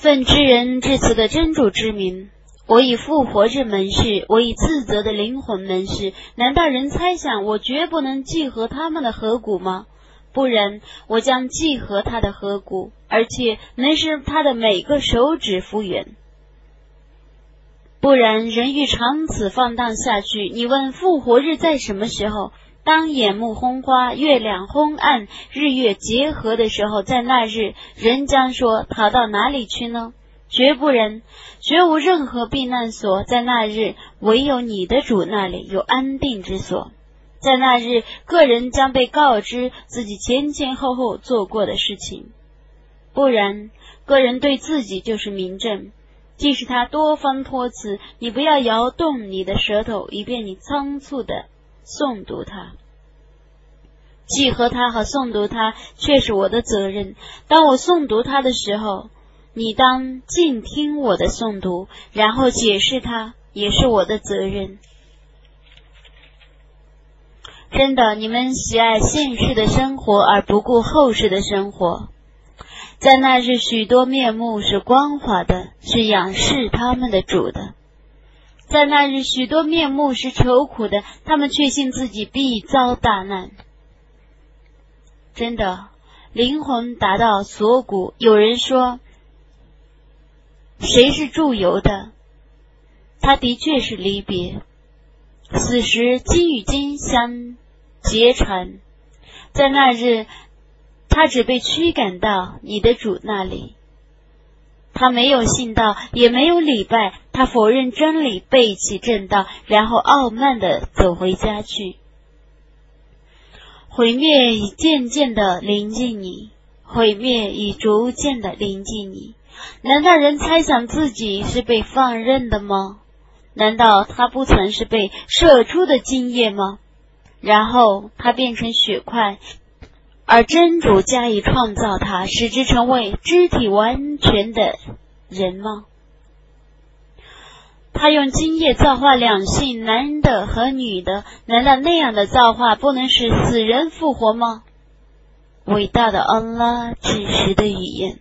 奉知人至此的真主之名，我以复活之门事，我以自责的灵魂门事，难道人猜想我绝不能记合他们的颌骨吗？不然，我将记合他的颌骨，而且能使他的每个手指复原。不然，人欲长此放荡下去，你问复活日在什么时候？当眼目昏花、月亮昏暗、日月结合的时候，在那日，人将说逃到哪里去呢？绝不然，绝无任何避难所。在那日，唯有你的主那里有安定之所。在那日，个人将被告知自己前前后后做过的事情。不然，个人对自己就是明证。即使他多方托辞，你不要摇动你的舌头，以便你仓促的。诵读它，记和它和诵读它，却是我的责任。当我诵读它的时候，你当静听我的诵读，然后解释它，也是我的责任。真的，你们喜爱现世的生活而不顾后世的生活。在那日，许多面目是光滑的，是仰视他们的主的。在那日，许多面目是愁苦的，他们确信自己必遭大难。真的，灵魂达到锁骨。有人说，谁是祝由的？他的确是离别。此时，金与金相结缠。在那日，他只被驱赶到你的主那里。他没有信道，也没有礼拜，他否认真理，背弃正道，然后傲慢的走回家去。毁灭已渐渐的临近你，毁灭已逐渐的临近你。难道人猜想自己是被放任的吗？难道他不曾是被射出的精液吗？然后他变成血块。而真主加以创造他，使之成为肢体完全的人吗？他用精液造化两性，男的和女的，难道那样的造化不能使死人复活吗？伟大的安拉，指实的语言。